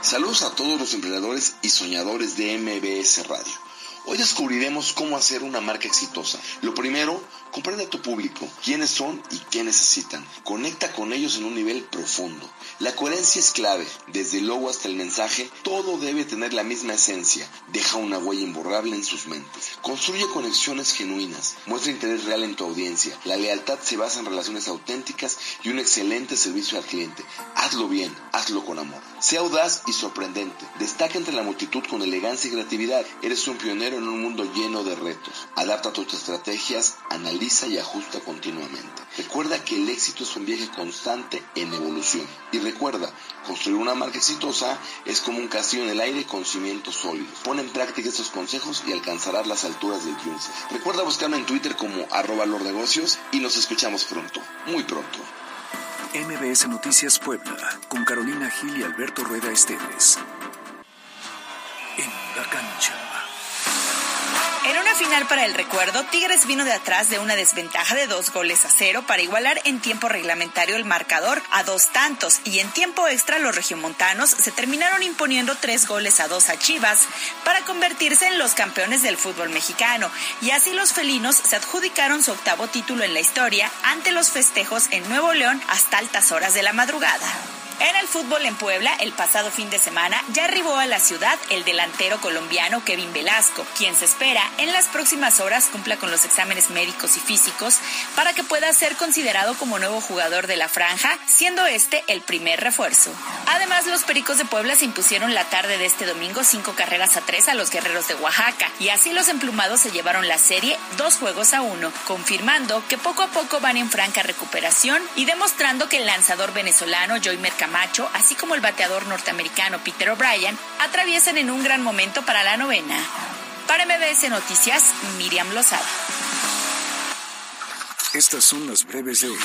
Saludos a todos los emprendedores y soñadores de MBS Radio. Hoy descubriremos cómo hacer una marca exitosa. Lo primero, comprende a tu público, quiénes son y qué necesitan. Conecta con ellos en un nivel profundo. La coherencia es clave. Desde el logo hasta el mensaje, todo debe tener la misma esencia. Deja una huella imborrable en sus mentes. Construye conexiones genuinas. Muestra interés real en tu audiencia. La lealtad se basa en relaciones auténticas y un excelente servicio al cliente. Hazlo bien, hazlo con amor. Sea audaz y sorprendente. Destaca entre la multitud con elegancia y creatividad. Eres un pionero en un mundo lleno de retos. Adapta tus estrategias, analiza y ajusta continuamente. Recuerda que el éxito es un viaje constante en evolución. Y recuerda, construir una marca exitosa es como un castillo en el aire con cimientos sólidos. Pon en práctica estos consejos y alcanzarás las alturas del triunfo. Recuerda buscarme en Twitter como arroba negocios y nos escuchamos pronto, muy pronto. MBS Noticias Puebla con Carolina Gil y Alberto Rueda Esteves. En la cancha. En una final para el recuerdo, Tigres vino de atrás de una desventaja de dos goles a cero para igualar en tiempo reglamentario el marcador a dos tantos y en tiempo extra los regiomontanos se terminaron imponiendo tres goles a dos a Chivas para convertirse en los campeones del fútbol mexicano y así los felinos se adjudicaron su octavo título en la historia ante los festejos en Nuevo León hasta altas horas de la madrugada. En el fútbol en Puebla, el pasado fin de semana, ya arribó a la ciudad el delantero colombiano Kevin Velasco, quien se espera en las próximas horas cumpla con los exámenes médicos y físicos para que pueda ser considerado como nuevo jugador de la franja, siendo este el primer refuerzo. Además, los Pericos de Puebla se impusieron la tarde de este domingo cinco carreras a tres a los Guerreros de Oaxaca, y así los emplumados se llevaron la serie dos juegos a uno, confirmando que poco a poco van en franca recuperación y demostrando que el lanzador venezolano Joymer Camacho, así como el bateador norteamericano Peter O'Brien, atraviesan en un gran momento para la novena. Para MBS Noticias, Miriam Lozada. Estas son las breves de hoy.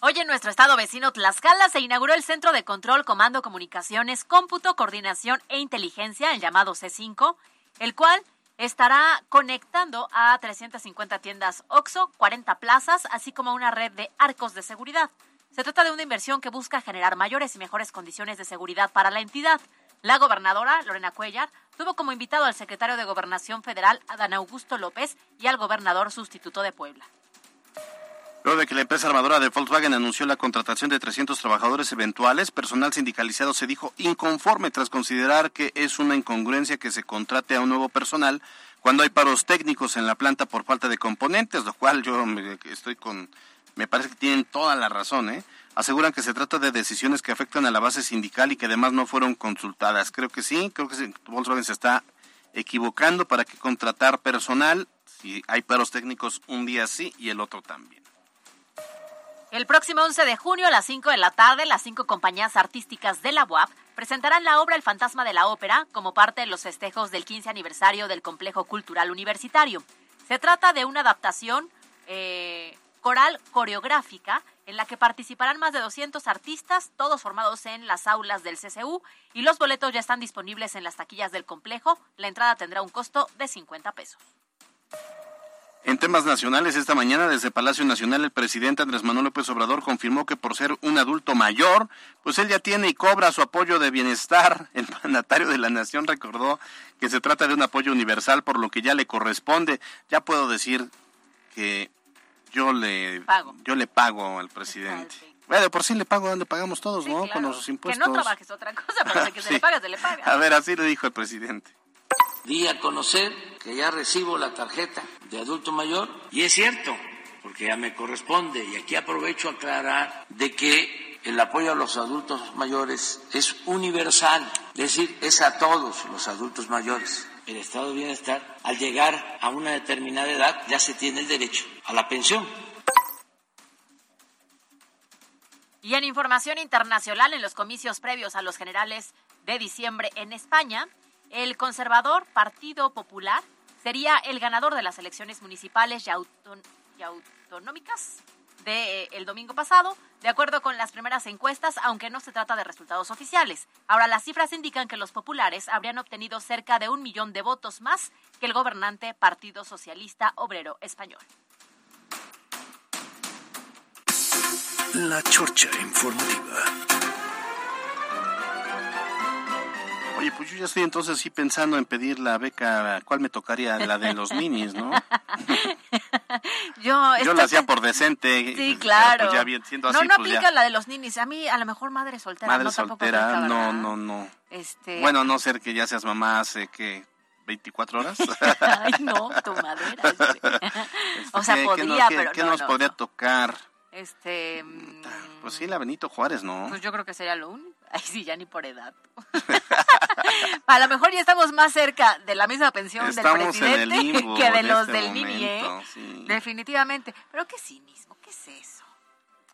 Hoy en nuestro estado vecino Tlaxcala se inauguró el Centro de Control, Comando, Comunicaciones, Cómputo, Coordinación e Inteligencia, el llamado C5, el cual estará conectando a 350 tiendas OXO, 40 plazas, así como una red de arcos de seguridad. Se trata de una inversión que busca generar mayores y mejores condiciones de seguridad para la entidad. La gobernadora, Lorena Cuellar, tuvo como invitado al secretario de Gobernación Federal, Adán Augusto López, y al gobernador sustituto de Puebla. Luego de que la empresa armadora de Volkswagen anunció la contratación de 300 trabajadores eventuales, personal sindicalizado se dijo inconforme tras considerar que es una incongruencia que se contrate a un nuevo personal cuando hay paros técnicos en la planta por falta de componentes, lo cual yo me, estoy con, me parece que tienen toda la razón, ¿eh? Aseguran que se trata de decisiones que afectan a la base sindical y que además no fueron consultadas. Creo que sí, creo que Volkswagen se está equivocando para que contratar personal si hay paros técnicos un día sí y el otro también. El próximo 11 de junio a las 5 de la tarde, las cinco compañías artísticas de la UAP presentarán la obra El fantasma de la ópera como parte de los festejos del 15 aniversario del Complejo Cultural Universitario. Se trata de una adaptación eh, coral coreográfica en la que participarán más de 200 artistas, todos formados en las aulas del CCU, y los boletos ya están disponibles en las taquillas del complejo. La entrada tendrá un costo de 50 pesos. En temas nacionales, esta mañana desde Palacio Nacional el presidente Andrés Manuel López Obrador confirmó que por ser un adulto mayor, pues él ya tiene y cobra su apoyo de bienestar. El mandatario de la nación recordó que se trata de un apoyo universal por lo que ya le corresponde. Ya puedo decir que yo le pago, yo le pago al presidente. Bueno, por sí le pago, le pagamos todos, ¿no? Con los impuestos. Que no trabajes otra cosa, pero que se le paga, se le paga. A ver, así le dijo el presidente. Di a conocer que ya recibo la tarjeta de adulto mayor y es cierto, porque ya me corresponde y aquí aprovecho a aclarar de que el apoyo a los adultos mayores es universal, es decir, es a todos los adultos mayores. El estado de bienestar, al llegar a una determinada edad, ya se tiene el derecho a la pensión. Y en información internacional, en los comicios previos a los generales de diciembre en España, el conservador Partido Popular sería el ganador de las elecciones municipales y, auton- y autonómicas del domingo pasado, de acuerdo con las primeras encuestas, aunque no se trata de resultados oficiales. Ahora, las cifras indican que los populares habrían obtenido cerca de un millón de votos más que el gobernante Partido Socialista Obrero Español. La Chorcha Informativa. Oye, pues yo ya estoy entonces sí pensando en pedir la beca, ¿cuál me tocaría? La de los ninis, ¿no? Yo, Yo la hacía por decente. Sí, claro. pues ya bien, siendo así, no, no pues aplica ya. la de los ninis. A mí, a lo mejor madre soltera. Madre no, soltera, aplica, no, no, no. Este... Bueno, a no ser que ya seas mamá hace que 24 horas. Ay, no, tu madera. este. o sea, ¿Qué- qué podría, nos- qué- pero qué no, nos no, podría no. tocar? Este, Pues sí, la Benito Juárez, ¿no? pues yo creo que sería lo único. Ay, sí, ya ni por edad. a lo mejor ya estamos más cerca de la misma pensión Estamos en del el presidente limbo que de los este del Nini, ¿eh? momento, sí. Definitivamente. Pero qué cinismo, ¿qué es eso?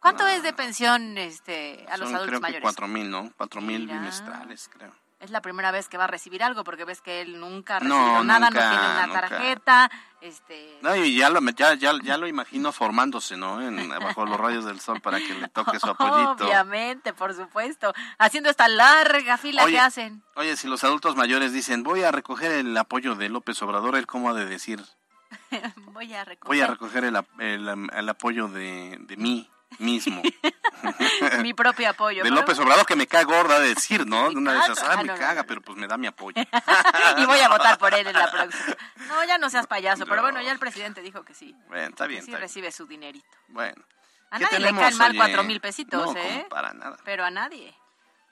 ¿Cuánto es de pensión este, a los Son adultos creo que mayores? 4 mil, ¿no? 4 mil bimestrales, creo. Es la primera vez que va a recibir algo porque ves que él nunca ha No, recibido nada, nunca, no tiene una nunca. tarjeta. Este, No, y ya lo, ya, ya, ya lo imagino formándose, ¿no? En, bajo los rayos del sol para que le toque su apoyito. Obviamente, por supuesto. Haciendo esta larga fila Oye, que hacen. Oye, si los adultos mayores dicen, voy a recoger el apoyo de López Obrador, ¿él cómo ha de decir? Voy a recoger Voy a recoger el, ap- el, el apoyo de, de mí mismo. mi propio apoyo. de López Obrador, que me caga gorda de decir, ¿no? Una de esas, caga. ah, Ah, me no, no, caga, pero pues me da mi apoyo. y voy a votar por él en la próxima. No, ya no seas payaso, pero bueno, ya el presidente dijo que sí. Bueno, está Que bien, sí está bien. recibe su dinerito. Bueno. A ¿Qué nadie le tenemos, caen mal oye? cuatro mil pesitos, ¿eh? para nada. Pero a nadie.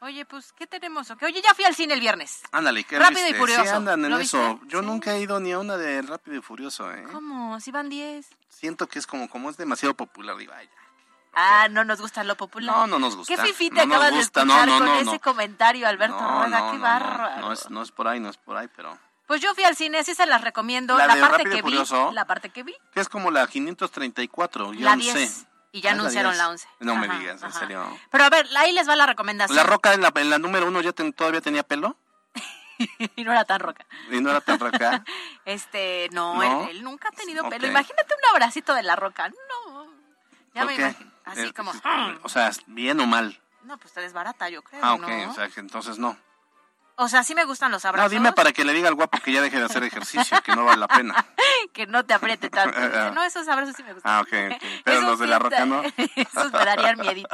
Oye, pues, ¿qué tenemos? o qué? Oye, ya fui al cine el viernes. Ándale, ¿qué Rápido y? Furioso. Sí, andan en ¿Lo eso. viste? Yo nunca he ido ni a una de Rápido y Furioso, ¿eh? ¿Cómo? Si van 10. Siento que es como, como es demasiado popular, digo, ay, ya. Ah, no nos gusta lo popular. No, no nos gusta. ¿Qué fifi te No acabas de escuchar no, con no, ese no. comentario, Alberto No, Rueda? ¡Qué no, bárbaro! no, no es, no es por ahí, no es por ahí, pero... Pues yo fui al cine, así se las recomiendo. ¿La La, de parte Rápido que vi, Furioso? la parte que vi, Que es como la 534, la guion 10. C. Y ya Ah, la anunciaron 10. la 11. No me Ajá, digas, en ajá. serio. Pero a ver, ahí les va la recomendación. ¿La Roca en la, en la número uno ya ten- todavía tenía pelo? y no era tan roca. ¿Y no era tan roca? Este, no, ¿No? Él, él nunca ha tenido pelo. Ok. Imagínate un abracito de la roca. No. Ya ¿Por me imagino. Así Eh, como. O sea, ¿bien o mal? No, pues te desbarata, yo creo. Ah, ok, ¿no? o sea, que entonces no. O sea, sí me gustan los No, abrazos. dime para que le diga al guapo que ya deje de hacer ejercicio, que no vale la pena. que no te apriete tanto. Dice, no, esos abrazos sí me gustan. Ah, ok, ok. Pero Esos los de la roca no. Esos me darían miedito.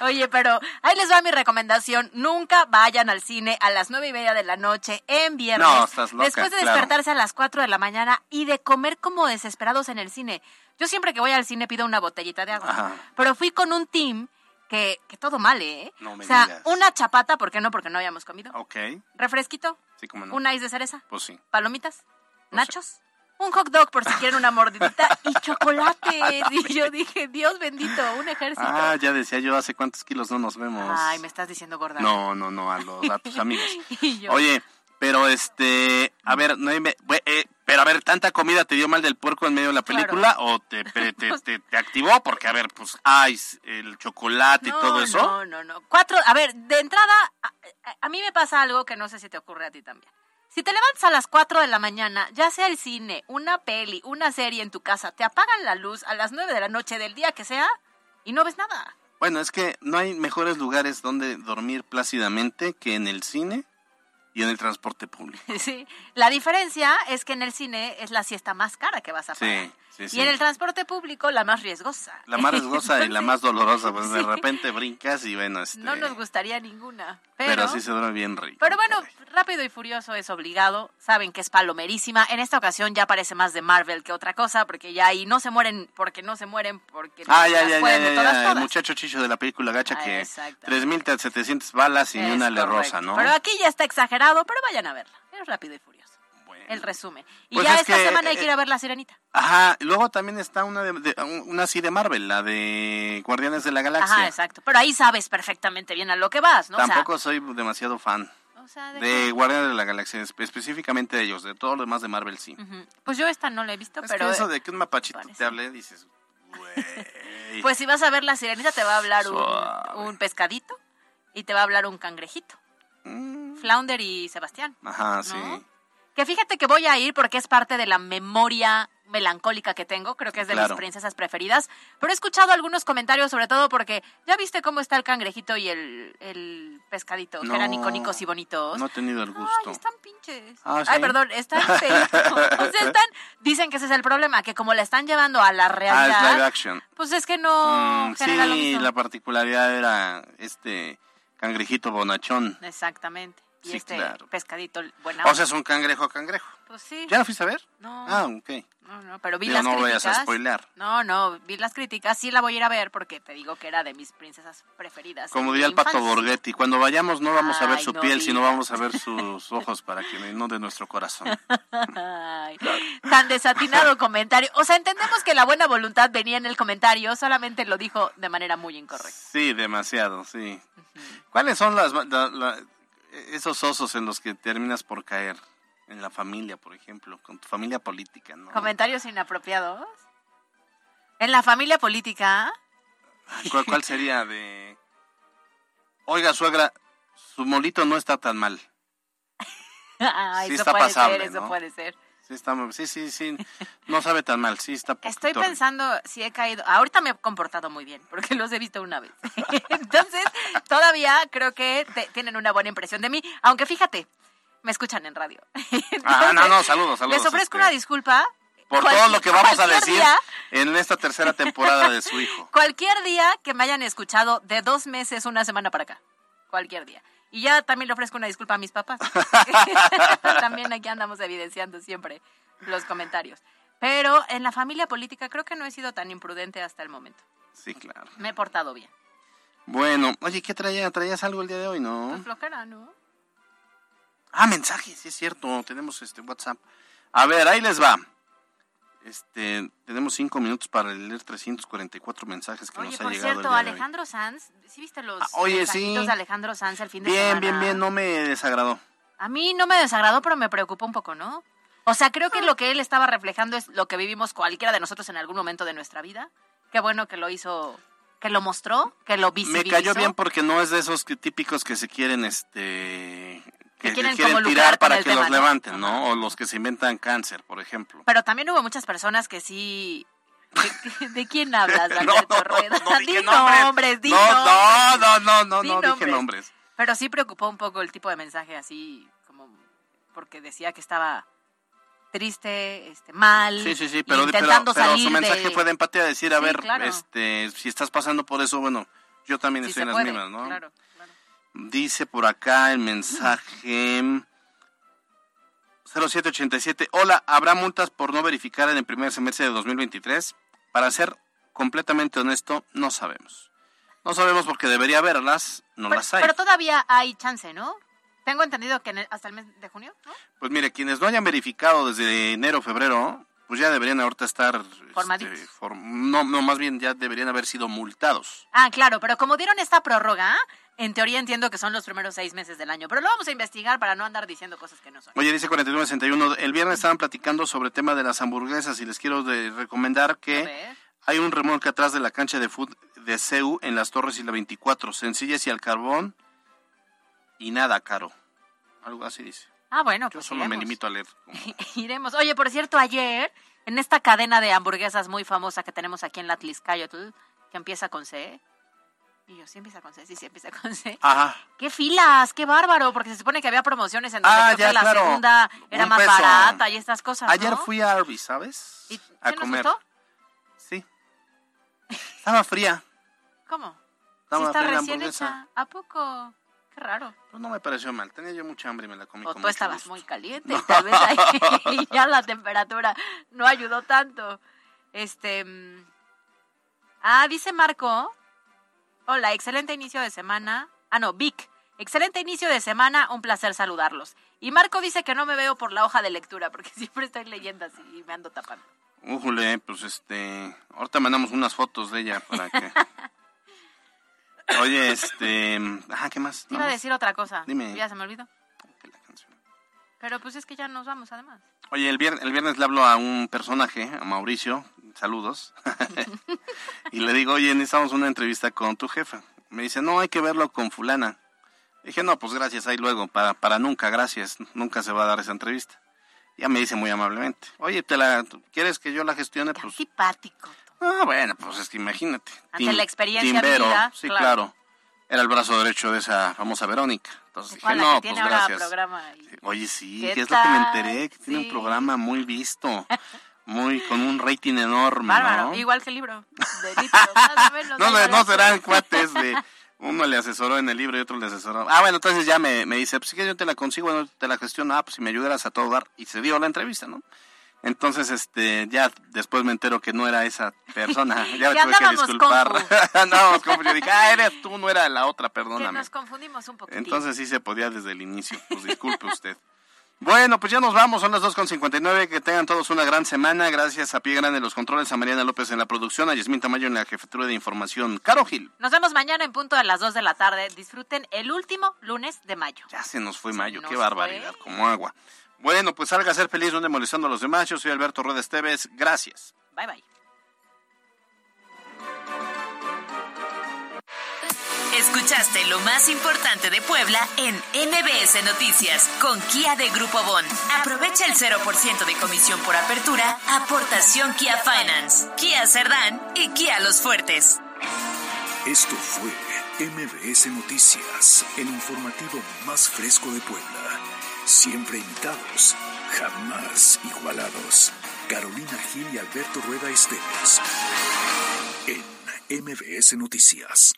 Oye, pero ahí les va mi recomendación. Nunca vayan al cine a las nueve y media de la noche en viernes. No, estás loca, Después de claro. despertarse a las cuatro de la mañana y de comer como desesperados en el cine. Yo siempre que voy al cine pido una botellita de agua. Ajá. Pero fui con un team que, que todo mal, ¿eh? No me o sea, digas. una chapata, ¿por qué no? Porque no habíamos comido. Ok. Refresquito. Sí, como no. ¿Un ice de cereza? Pues sí. ¿Palomitas? ¿Nachos? Un hot dog por si quieren una mordidita y chocolate. Y yo dije, Dios bendito, un ejército. Ah, ya decía yo, ¿hace cuántos kilos no nos vemos? Ay, me estás diciendo gorda. No, no, no, a, los, a tus amigos. Y yo, Oye, pero este, a ver, no hay me- eh, pero a ver, ¿tanta comida te dio mal del puerco en medio de la película o te, te, te, activó? Porque, a ver, pues, ay, el chocolate y todo eso. No, no, no. Cuatro, a ver, de entrada, a, a- a mí me pasa algo que no sé si te ocurre a ti también. Si te levantas a las 4 de la mañana, ya sea el cine, una peli, una serie en tu casa, te apagan la luz a las 9 de la noche del día que sea y no ves nada. Bueno, es que no hay mejores lugares donde dormir plácidamente que en el cine y en el transporte público. Sí. La diferencia es que en el cine es la siesta más cara que vas a pagar. Sí, sí, sí. Y en el transporte público la más riesgosa. La más riesgosa y la más dolorosa, pues de Sí. repente brincas y bueno, este, No nos gustaría ninguna. pero, Pero, sí se duerme bien rico. pero bueno, Rápido y Furioso es obligado. Saben que es palomerísima. En esta ocasión ya parece más de Marvel que otra cosa, porque ya ahí no se mueren porque no se mueren, porque Ah, no ya, las ya, ya, pueden de ya, todas, ya, el todas. muchacho chicho de la película gacha Ah, que exactamente. 3.700 balas y ni Es una le correcto. rosa, ¿no? Pero aquí ya está exagerado, pero vayan a verla. Es Rápido y Furioso. El resumen. Y Pues ya es esta que, semana hay que eh, ir a ver La Sirenita. Ajá, luego también está una, de, de- una así de Marvel, la de Guardianes de la Galaxia. Ajá, exacto. Pero ahí sabes perfectamente bien a lo que vas, ¿no? O sea, Tampoco soy demasiado fan o sea, de- de Guardianes de la Galaxia, espe- específicamente de ellos, de todo lo demás de Marvel sí. Pues yo esta no la he visto, Es pero... que eso eh, de que un mapachito te hable, dices, güey. Pues si vas a ver La Sirenita te va a hablar un pescadito y te va a hablar un cangrejito. Mm. Flounder y Sebastián. Ajá, sí. Que fíjate que voy a ir porque es parte de la memoria melancólica que tengo, creo que es de Claro. mis princesas preferidas, pero he escuchado algunos comentarios sobre todo porque ya viste cómo está el cangrejito y el, el pescadito, que eran icónicos y bonitos. No he tenido el gusto. Ay, están pinches. Ah, Ay, perdón, están feitos. O sea, están, dicen que ese es el problema, que como la están llevando a la Ah, realidad, es live action. pues es que no Mm, genera lo sí, mismo. la particularidad era este cangrejito bonachón. Exactamente. Y Sí, este claro. pescadito buena O sea, es un cangrejo cangrejo. Pues sí. ¿Ya lo fuiste a ver? No. Ah, ok. No, no, pero vi Digo, las no críticas. vayas a spoilear. No, no, vi las críticas. Sí la voy a ir a ver porque te digo que era de mis princesas preferidas. Como diría el Pato. Borghetti, cuando vayamos no vamos a ver su no piel, sino vamos a ver sus ojos para que no de nuestro corazón. Ay, tan desatinado comentario. O sea, entendemos que la buena voluntad venía en el comentario, solamente lo dijo de manera muy incorrecta. Sí, demasiado, sí. ¿Cuáles son las, la- la- esos osos en los que terminas por caer? En la familia, por ejemplo, con tu familia política, ¿no? Comentarios inapropiados. En la familia política, ¿Cuál, cuál sería de... Oiga, suegra, su molito no está tan mal. Ay, Sí eso está puede pasable, ser, eso ¿no? puede ser. Sí, está, sí, sí, sí. No sabe tan mal, sí está Estoy pensando si he caído. Ahorita me he comportado muy bien, porque los he visto una vez. Entonces, todavía creo que te- tienen una buena impresión de mí. Aunque fíjate, me escuchan en radio. Ah, no, no, saludos, saludos. Les ofrezco este, una disculpa. Por todo lo que vamos a decir día- en esta tercera temporada de su hijo. Cualquier día que me hayan escuchado de dos meses, una semana para acá. Cualquier día. Y ya también le ofrezco una disculpa a mis papás. también aquí andamos evidenciando siempre los comentarios. Pero en la familia política creo que no he sido tan imprudente hasta el momento. Sí, claro. Me he portado bien. Bueno, oye, ¿qué traía? ¿Traías algo el día de hoy, no? Pues flojera, ¿no? Ah, mensajes, sí es cierto, tenemos este WhatsApp. A ver, ahí les va. Este, tenemos cinco minutos para leer 344 mensajes que Oye, nos ha por llegado cierto, de hoy. Alejandro Sanz, ¿sí viste los Ah, oye, mensajitos sí. de Alejandro Sanz el fin de Bien, semana? bien, bien, no me desagradó. A mí no me desagradó, pero me preocupó un poco, ¿no? O sea, creo que lo que él estaba reflejando es lo que vivimos cualquiera de nosotros en algún momento de nuestra vida. Qué bueno que lo hizo, que lo mostró, que lo Me visibilizó. cayó bien porque no es de esos típicos que se quieren, este, que, quieren quieren tirar para que tema, los ¿no? levanten, ¿no? O los que se inventan cáncer, por ejemplo. Pero también hubo muchas personas que sí... ¿De, de quién hablas, No, Alberto no, Rueda? no dije di nombres. nombres, di No, nombres. no, no, no, Di no, dije nombres. Pero sí preocupó un poco el tipo de mensaje así, como porque decía que estaba triste, este, mal, Sí, sí, sí, pero, pero, intentando pero salir su mensaje de... fue de empatía, decir, a Sí, ver, claro. este, si estás pasando por eso, bueno, yo también Sí estoy en las puede, mismas, ¿no? claro. Dice por acá el mensaje 0787. Hola, ¿habrá multas por no verificar en el primer semestre de 2023? Para ser completamente honesto, no sabemos. No sabemos porque debería haberlas, no Pero, las hay. pero todavía hay chance, ¿no? Tengo entendido que en el- hasta el mes de junio, ¿no? Pues mire, quienes no hayan verificado desde enero, febrero, pues ya deberían ahorita estar... este, Formaditos. form- no, no, más bien ya deberían haber sido multados. Ah, claro, pero como dieron esta prórroga, en teoría entiendo que son los primeros seis meses del año. Pero lo vamos a investigar para no andar diciendo cosas que no son. Oye, dice 4961, el viernes estaban platicando sobre el tema de las hamburguesas y les quiero de- recomendar que hay un remolque atrás de la cancha de fútbol de CEU en las Torres y la 24, sencillas y al carbón y nada caro. Algo así dice. Ah, bueno, Yo pues solo me limito a leer. Iremos. Oye, por cierto, ayer, en esta cadena de hamburguesas muy famosa que tenemos aquí en la Tliscayotl, que empieza con C. Y yo, ¿sí empieza con C? Sí, sí, empieza con C. Ajá. ¡Qué filas! ¡Qué bárbaro! Porque se supone que había promociones en donde Ah, ya, la claro. segunda era Un más peso. barata y estas cosas, ¿no? Ayer fui a Arby's, ¿sabes? ¿Y a ¿sí nos comer. gustó? Sí. Estaba fría. ¿Cómo? Estaba sí está fría recién hecha. ¿A poco? Qué raro. Pues no me pareció mal. Tenía yo mucha hambre y me la comí O con tú mucho estabas gusto. muy caliente y tal vez ahí ya la temperatura no ayudó tanto. Este. mm, Ah, dice Marco. Hola, excelente inicio de semana. Ah, no, Vic. Excelente inicio de semana, un placer saludarlos. Y Marco dice que no me veo por la hoja de lectura, porque siempre estoy leyendo así y me ando tapando. Újule, pues este. Ahorita mandamos unas fotos de ella para que. Oye, este. Ajá, ¿qué más? Te iba a decir otra cosa. Dime. Ya se me olvidó. Pero pues es que ya nos vamos, además. Oye, el viernes, el viernes le hablo a un personaje, a Mauricio, saludos, y le digo, oye, necesitamos una entrevista con tu jefa. Me dice, no, hay que verlo con fulana. Dije, no, pues gracias, ahí luego, para, para nunca, gracias, nunca se va a dar esa entrevista. Ya me dice muy amablemente, oye, ¿te la, ¿quieres que yo la gestione? Pues, Simpático. ah, bueno, pues es que imagínate. Ante la experiencia Timbero, vivida, sí, claro. claro. Era el brazo derecho de esa famosa Verónica. Entonces dije, no, que pues gracias. Oye, sí, ¿Qué que es lo que me enteré, que tiene Sí. un programa muy visto, muy con un rating enorme, Bárbaro, ¿no? igual que el libro. De litros, más o menos, No, no, no serán cuates de uno le asesoró en el libro y otro le asesoró. Ah, bueno, entonces ya me, me dice, pues si quieres yo te la consigo, bueno, te la gestiono, ah, pues si me ayudaras a todo dar. Y se dio la entrevista, ¿no? Entonces, este, ya después me entero que no era esa persona. Ya me Que tuve que disculpar. Andábamos confu. Yo dije, ah, eres tú, no era la otra, Que perdóname. nos confundimos un poquito. Entonces sí se podía desde el inicio. Pues disculpe usted. Bueno, pues ya nos vamos, son las 2.59, que tengan todos una gran semana, gracias a Pie Grande los controles, a Mariana López en la producción, a Yasmín Tamayo en la jefatura de información. Caro Gil, Nos vemos mañana en punto de las 2 de la tarde. Disfruten el último lunes de mayo. ya se nos fue mayo, nos qué barbaridad, como agua. Bueno, pues salga a ser feliz, donde molestando a los demás, yo soy Alberto Rueda Esteves, gracias. Bye bye. Escuchaste lo más importante de Puebla en MBS Noticias con Kia de Grupo Bon. Aprovecha el 0% de comisión por apertura, aportación Kia Finance, Kia Cerdán y Kia Los Fuertes. Esto fue MBS Noticias, el informativo más fresco de Puebla. Siempre imitados, jamás igualados. Carolina Gil y Alberto Rueda Esteves. En MBS Noticias.